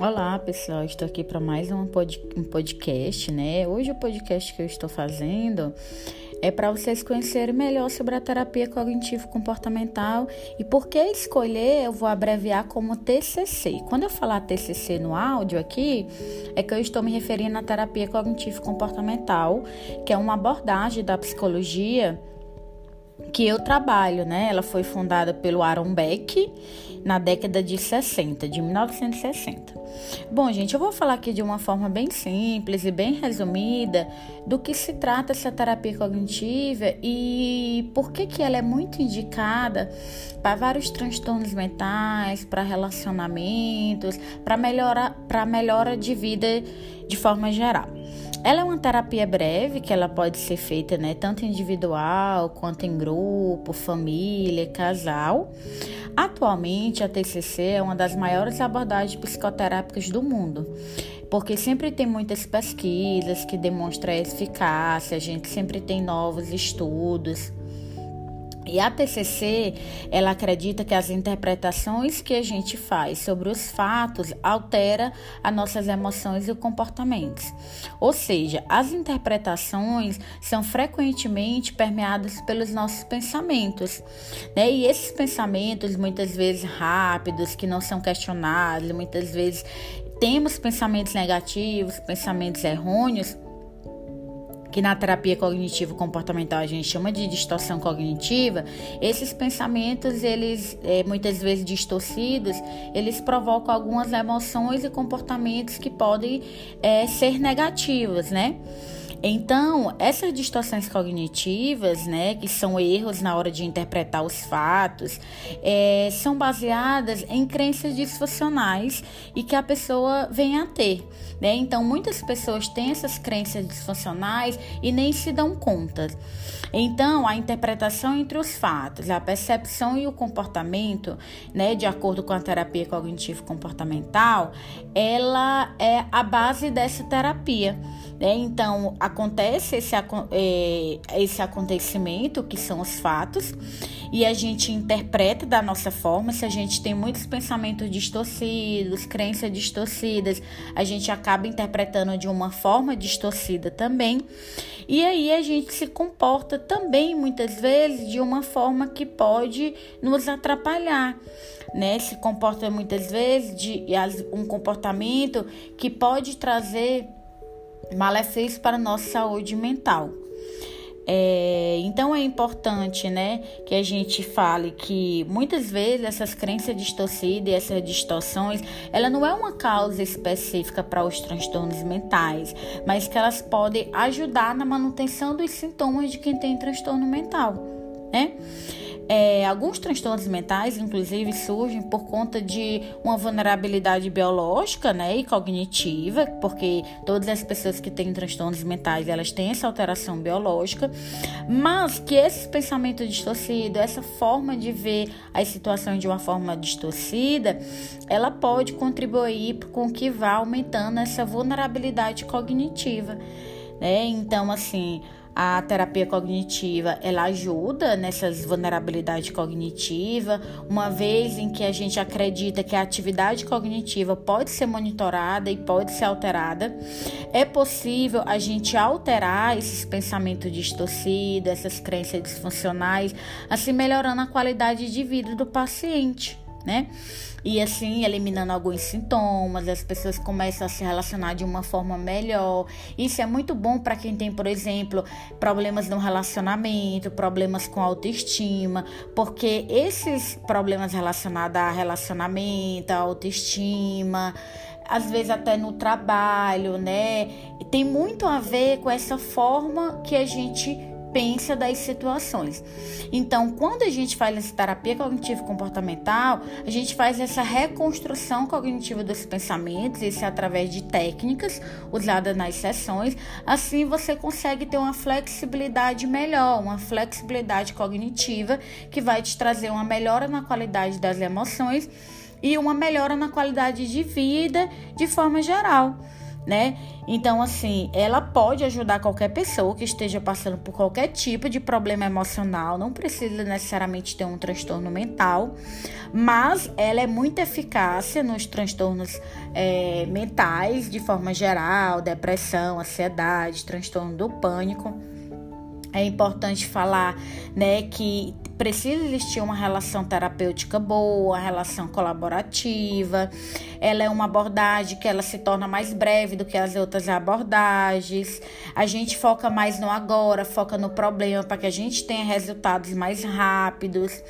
Olá, pessoal. Estou aqui para mais um, pod podcast, né? Hoje o podcast que eu estou fazendo é para vocês conhecerem melhor sobre a terapia cognitivo-comportamental e por que escolher, eu vou abreviar como TCC. Quando eu falar TCC no áudio aqui, é que eu estou me referindo à terapia cognitivo-comportamental, que é uma abordagem da psicologia que eu trabalho, né? Ela foi fundada pelo Aaron Beck na década de 60, de 1960. Bom, gente, eu vou falar aqui de uma forma bem simples e bem resumida do que se trata essa terapia cognitiva e por que que ela é muito indicada para vários transtornos mentais, para relacionamentos, para melhora, para melhora de vida de forma geral. Ela é uma terapia breve que ela pode ser feita, né, tanto individual quanto em grupo, família, casal. Atualmente, a TCC é uma das maiores abordagens psicoterápicas do mundo, porque sempre tem muitas pesquisas que demonstram a eficácia, a gente sempre tem novos estudos. E a TCC, ela acredita que as interpretações que a gente faz sobre os fatos altera as nossas emoções e comportamentos. Ou seja, as interpretações são frequentemente permeadas pelos nossos pensamentos, né? E esses pensamentos, muitas vezes rápidos, que não são questionados, muitas vezes temos pensamentos negativos, pensamentos errôneos, que na terapia cognitivo comportamental a gente chama de distorção cognitiva, esses pensamentos, eles é, muitas vezes distorcidos, eles provocam algumas emoções e comportamentos que podem é, ser negativos, né? Então, essas distorções cognitivas, né, que são erros na hora de interpretar os fatos, é, são baseadas em crenças disfuncionais e que a pessoa vem a ter. Né? Então, muitas pessoas têm essas crenças disfuncionais e nem se dão conta. Então, a interpretação entre os fatos, a percepção e o comportamento, né, de acordo com a terapia cognitivo-comportamental, ela é a base dessa terapia. Né? Então, acontece esse, é, esse acontecimento, que são os fatos, e a gente interpreta da nossa forma. Se a gente tem muitos pensamentos distorcidos, crenças distorcidas, a gente acaba interpretando de uma forma distorcida também. E aí a gente se comporta também, muitas vezes, de uma forma que pode nos atrapalhar. Né, se comporta muitas vezes de um comportamento que pode trazer malefícios para a nossa saúde mental. É, então é importante, né, que a gente fale que muitas vezes essas crenças distorcidas e essas distorções, ela não é uma causa específica para os transtornos mentais, mas que elas podem ajudar na manutenção dos sintomas de quem tem transtorno mental, né? É, alguns transtornos mentais, inclusive, surgem por conta de uma vulnerabilidade biológica né, e cognitiva, porque todas as pessoas que têm transtornos mentais elas têm essa alteração biológica, mas que esse pensamento distorcido, essa forma de ver as situações de uma forma distorcida, ela pode contribuir com que vá aumentando essa vulnerabilidade cognitiva. Né? Então, assim, a terapia cognitiva, ela ajuda nessas vulnerabilidades cognitiva, uma vez em que a gente acredita que a atividade cognitiva pode ser monitorada e pode ser alterada, é possível a gente alterar esses pensamentos distorcidos, essas crenças disfuncionais, assim melhorando a qualidade de vida do paciente né? E assim, eliminando alguns sintomas, as pessoas começam a se relacionar de uma forma melhor. Isso é muito bom para quem tem, por exemplo, problemas no relacionamento, problemas com autoestima, porque esses problemas relacionados a relacionamento, a autoestima, às vezes até no trabalho, né? Tem muito a ver com essa forma que a gente pensa das situações. Então, quando a gente faz essa terapia cognitivo comportamental, a gente faz essa reconstrução cognitiva dos pensamentos, isso é através de técnicas usadas nas sessões. Assim, você consegue ter uma flexibilidade melhor, uma flexibilidade cognitiva que vai te trazer uma melhora na qualidade das emoções e uma melhora na qualidade de vida de forma geral né? Então, assim, ela pode ajudar qualquer pessoa que esteja passando por qualquer tipo de problema emocional, não precisa necessariamente ter um transtorno mental, mas ela é muito eficaz nos transtornos é, mentais, de forma geral, depressão, ansiedade, transtorno do pânico. É importante falar, né, que precisa existir uma relação terapêutica boa, relação colaborativa. Ela é uma abordagem que ela se torna mais breve do que as outras abordagens. A gente foca mais no agora, foca no problema para que a gente tenha resultados mais rápidos.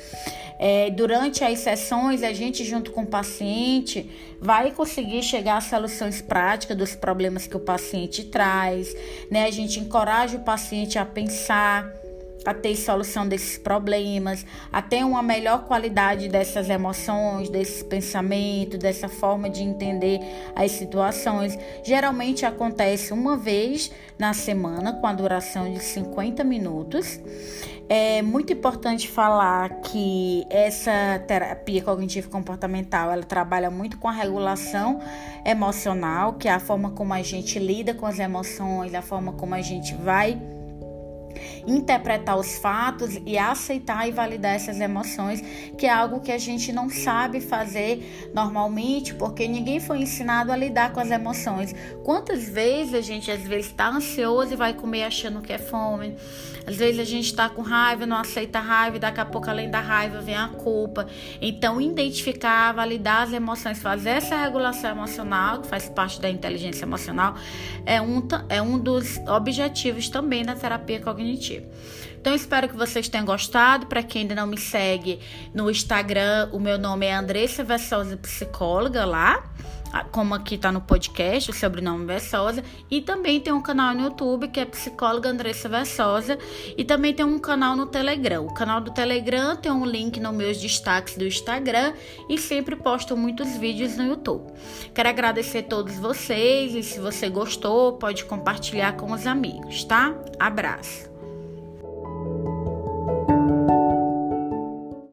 É, durante as sessões, a gente, junto com o paciente, vai conseguir chegar a soluções práticas dos problemas que o paciente traz. Né? A gente encoraja o paciente a pensar a ter solução desses problemas, a ter uma melhor qualidade dessas emoções, desses pensamentos, dessa forma de entender as situações. Geralmente acontece uma vez na semana, com a duração de 50 minutos. É muito importante falar que essa terapia cognitivo comportamental, ela trabalha muito com a regulação emocional, que é a forma como a gente lida com as emoções, a forma como a gente vai interpretar os fatos e aceitar e validar essas emoções, que é algo que a gente não sabe fazer normalmente, porque ninguém foi ensinado a lidar com as emoções. Quantas vezes a gente às vezes está ansioso e vai comer achando que é fome? Às vezes a gente está com raiva, não aceita raiva, e daqui a pouco além da raiva vem a culpa. Então, identificar, validar as emoções, fazer essa regulação emocional, que faz parte da inteligência emocional, é um, é um dos objetivos também da terapia cognitiva. Então, espero que vocês tenham gostado. Para quem ainda não me segue no Instagram, o meu nome é Andressa Versosa Psicóloga lá como aqui tá no podcast, o sobrenome Versosa, e também tem um canal no YouTube que é Psicóloga Andressa Versosa, e também tem um canal no Telegram. O canal do Telegram tem um link nos meus destaques do Instagram e sempre posto muitos vídeos no YouTube. Quero agradecer a todos vocês e se você gostou, pode compartilhar com os amigos, tá? Abraço.